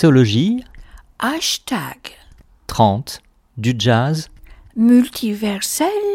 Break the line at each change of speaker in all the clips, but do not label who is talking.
mixologie,
Hashtag.
30, du jazz,
multiversel.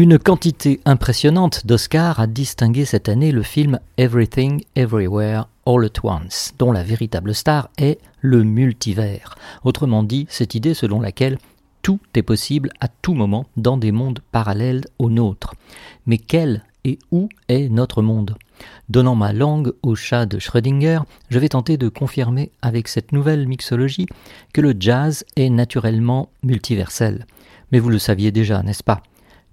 Une quantité impressionnante d'Oscars a distingué cette année le film Everything Everywhere All at Once, dont la véritable star est le multivers. Autrement dit, cette idée selon laquelle tout est possible à tout moment dans des mondes parallèles aux nôtres. Mais quel et où est notre monde? Donnant ma langue au chat de Schrödinger, je vais tenter de confirmer avec cette nouvelle mixologie que le jazz est naturellement multiversel. Mais vous le saviez déjà, n'est-ce pas?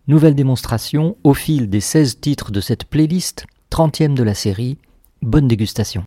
Nouvelle démonstration au fil des 16 titres de cette playlist, 30e de la série. Bonne dégustation.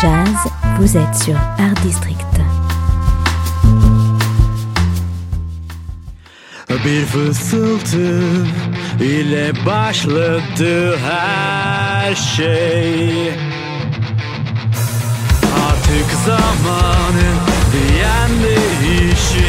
Jazz, vous êtes sur Art District.
Bir fısıltı ile başladı her şey Artık zamanı diyen değişimin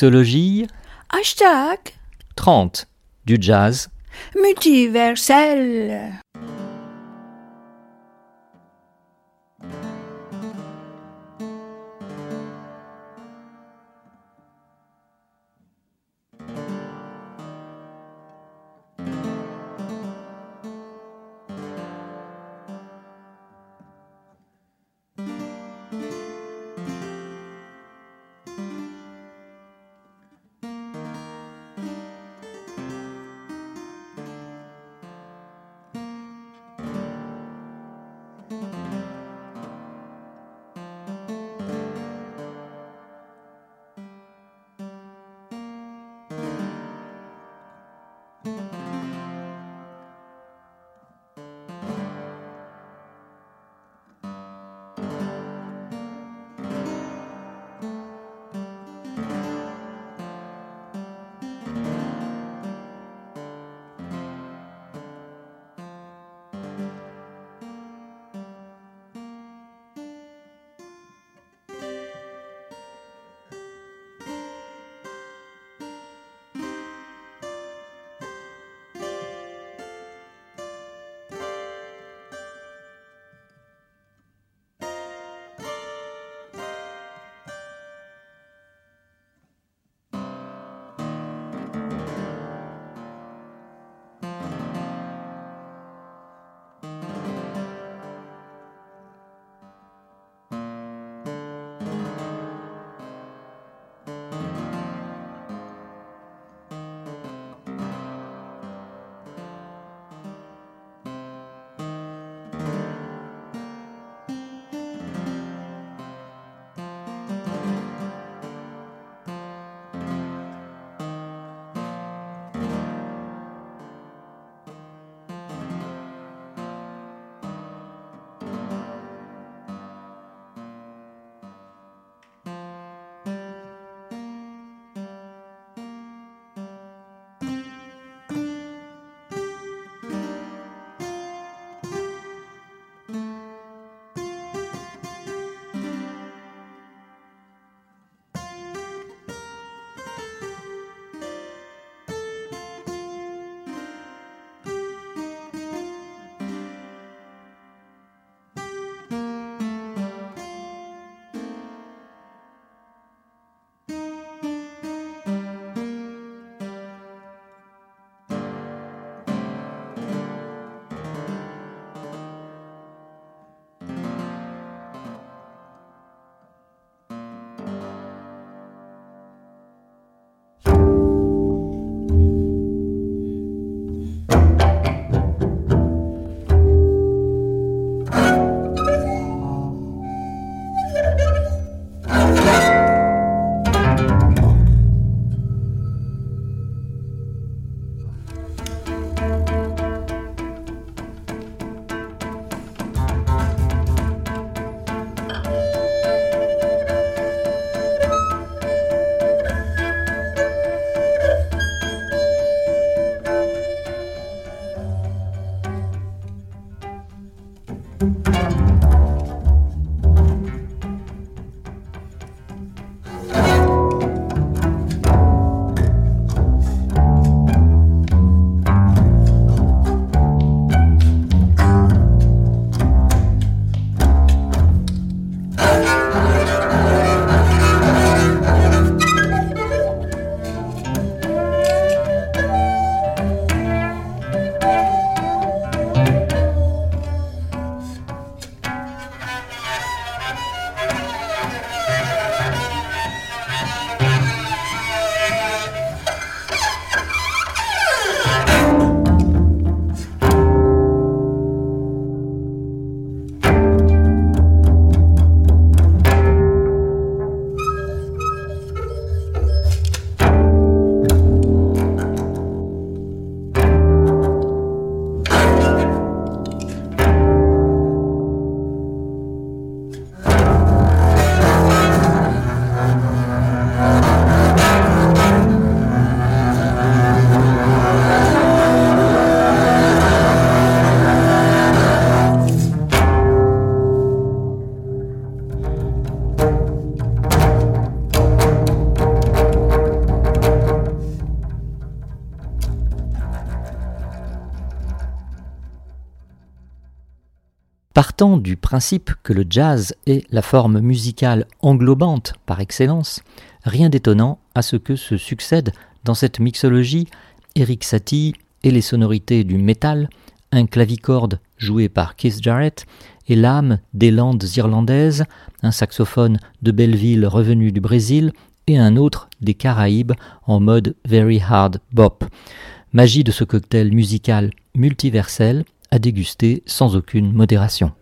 Mixologie,
Hashtag
30. Du jazz,
multiversel.
Partant du principe que le jazz est la forme musicale englobante par excellence, rien d'étonnant à ce que se succèdent dans cette mixologie Eric Satie et les sonorités du métal, un clavicorde joué par Keith Jarrett et l'âme des Landes irlandaises, un saxophone de Belleville revenu du Brésil et un autre des Caraïbes en mode very hard bop. Magie de ce cocktail musical multiversel à déguster sans aucune modération.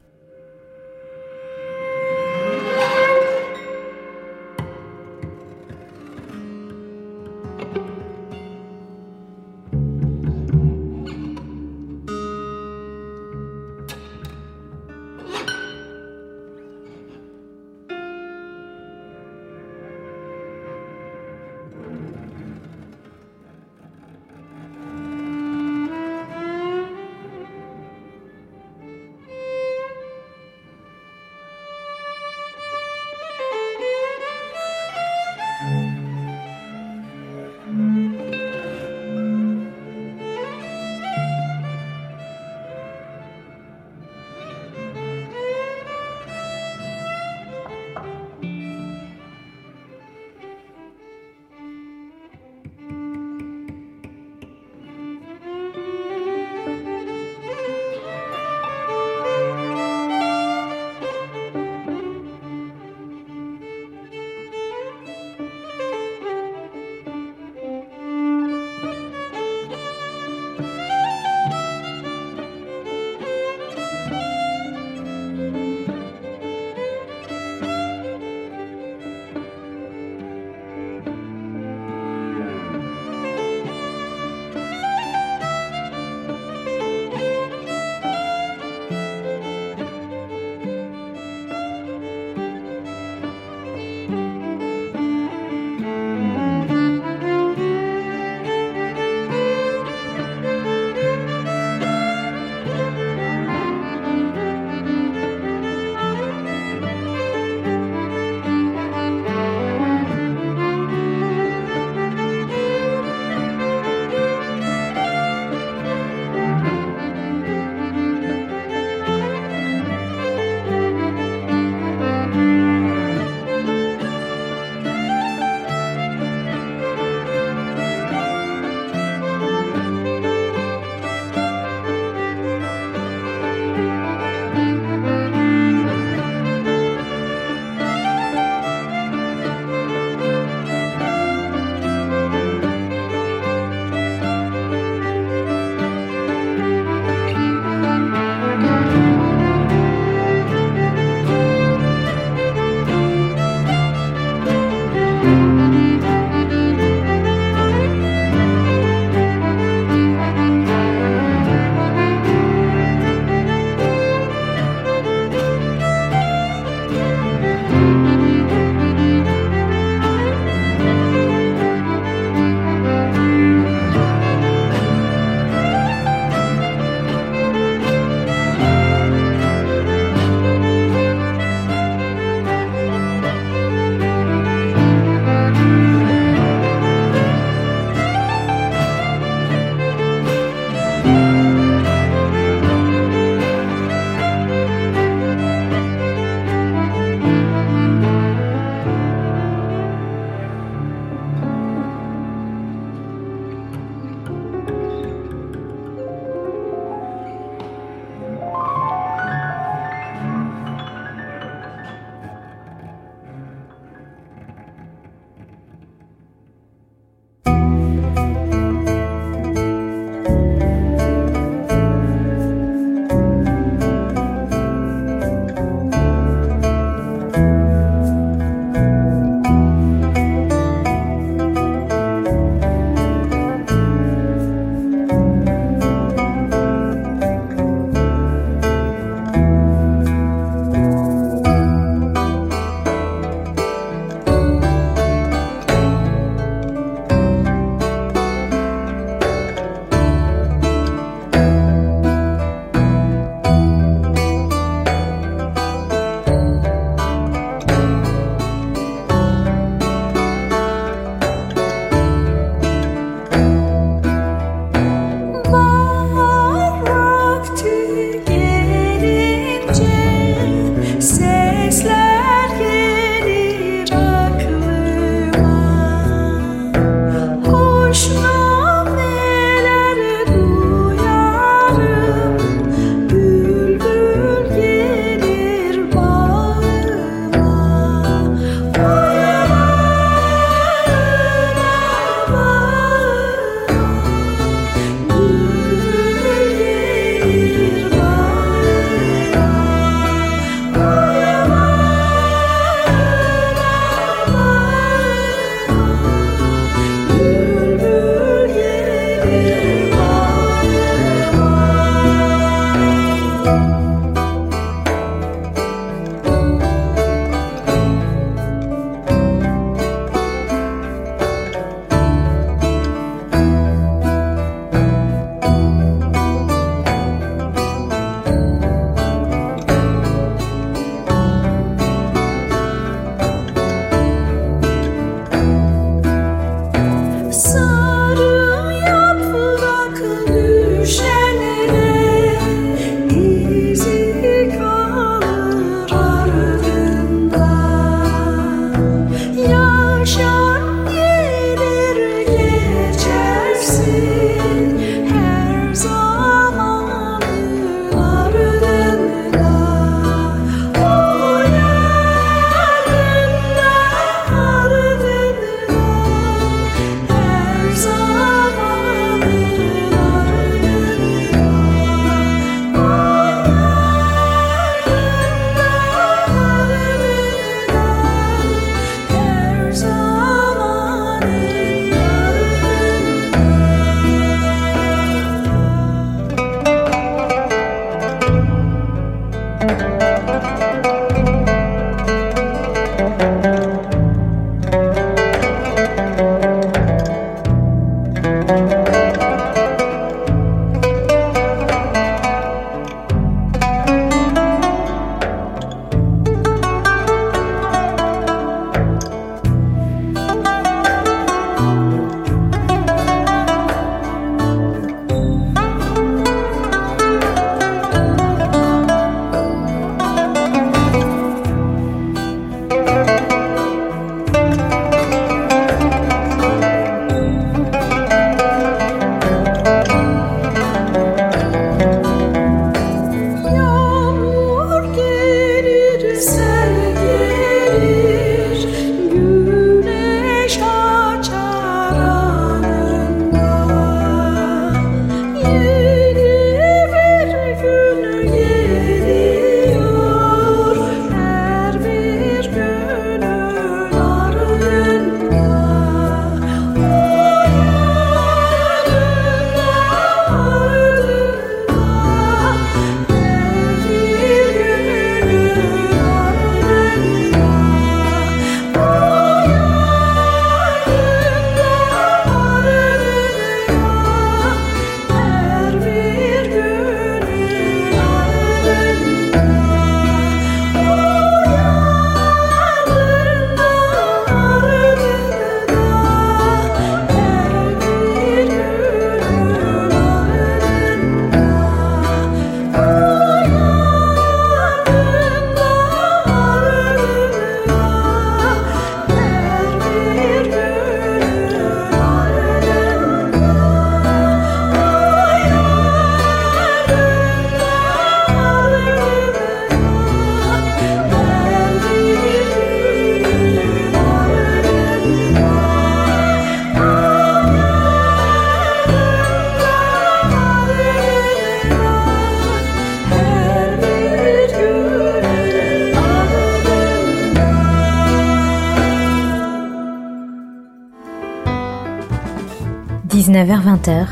19h-20h,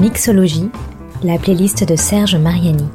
Mixologie, la playlist de Serge Mariani.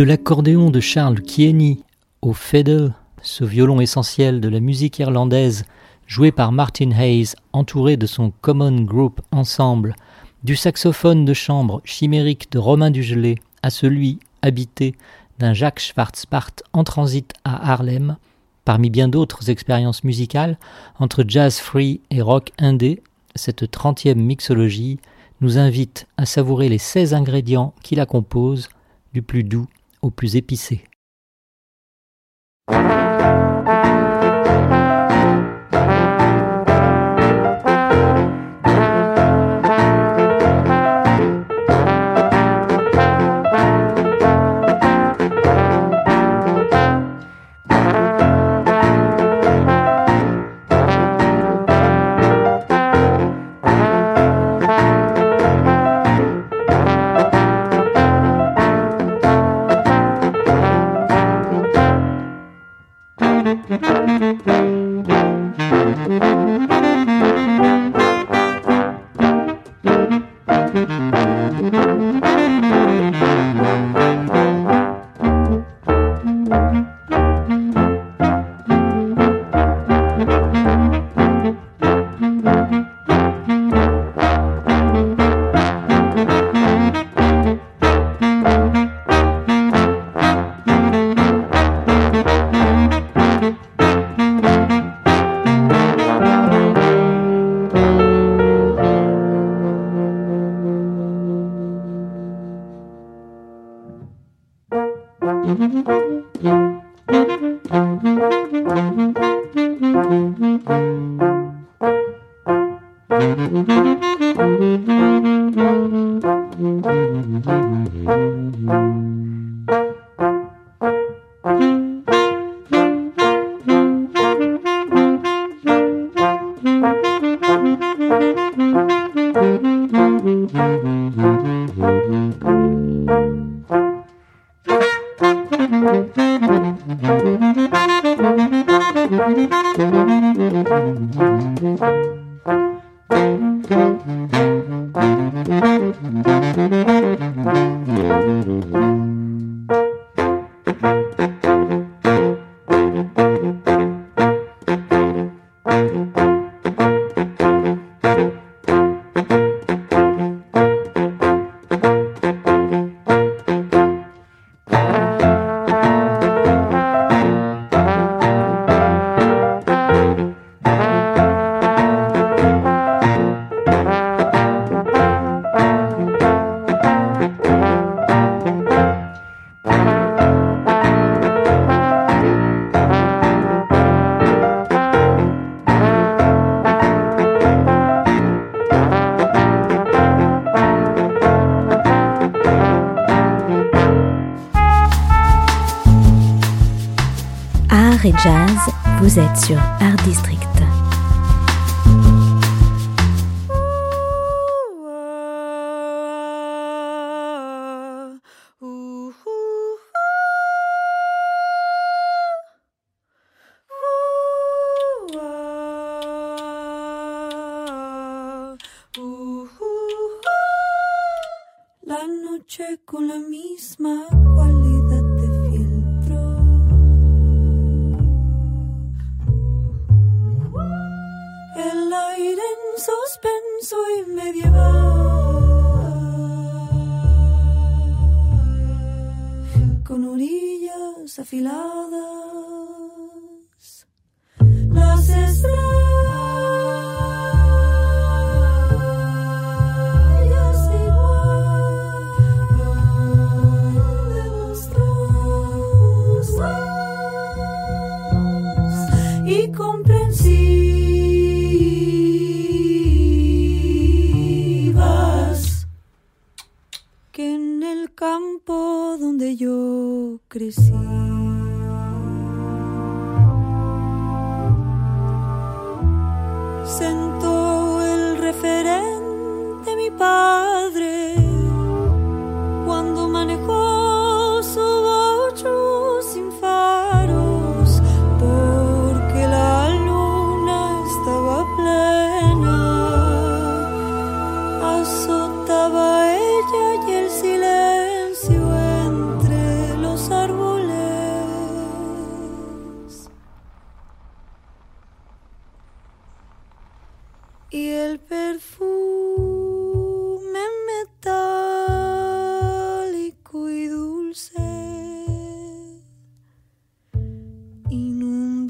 De l'accordéon de Charles Kieny au fiddle, ce violon essentiel de la musique irlandaise joué par Martin Hayes entouré de son Common Group Ensemble, du saxophone de chambre chimérique de Romain Dugelet à celui habité d'un Jacques Schwarzbart en transit à Harlem, parmi bien d'autres expériences musicales, entre jazz free et rock indé, cette trentième mixologie nous invite à savourer les 16 ingrédients qui la composent, du plus doux au plus épicé.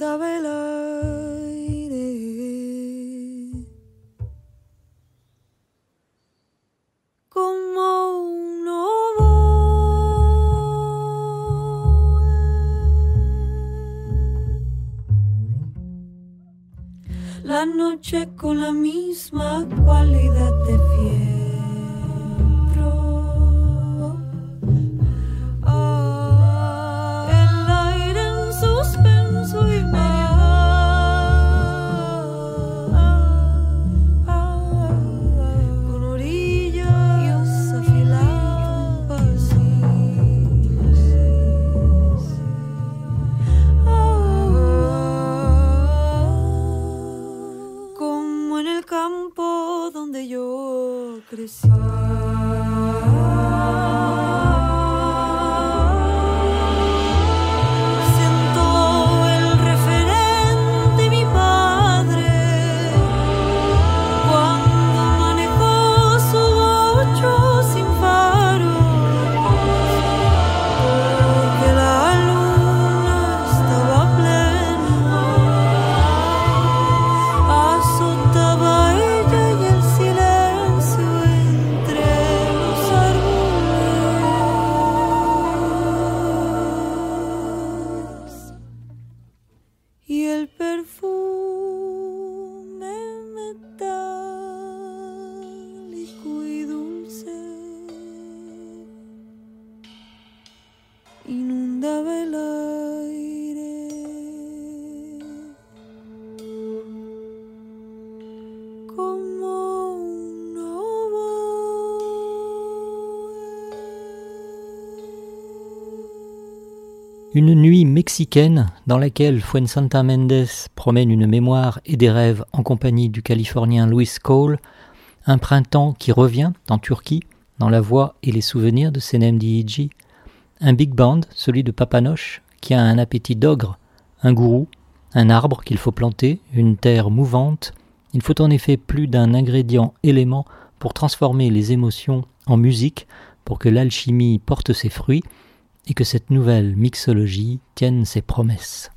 Davela.
Une nuit mexicaine dans laquelle Fuensanta Mendes promène une mémoire et des rêves en compagnie du Californien Louis Cole, un printemps qui revient en Turquie dans la voix et les souvenirs de Senem Dihiji, un big band, celui de Papanoche, qui a un appétit d'ogre, un gourou, un arbre qu'il faut planter, une terre mouvante. Il faut en effet plus d'un ingrédient élément pour transformer les émotions en musique, pour que l'alchimie porte ses fruits et que cette nouvelle mixologie tienne ses promesses.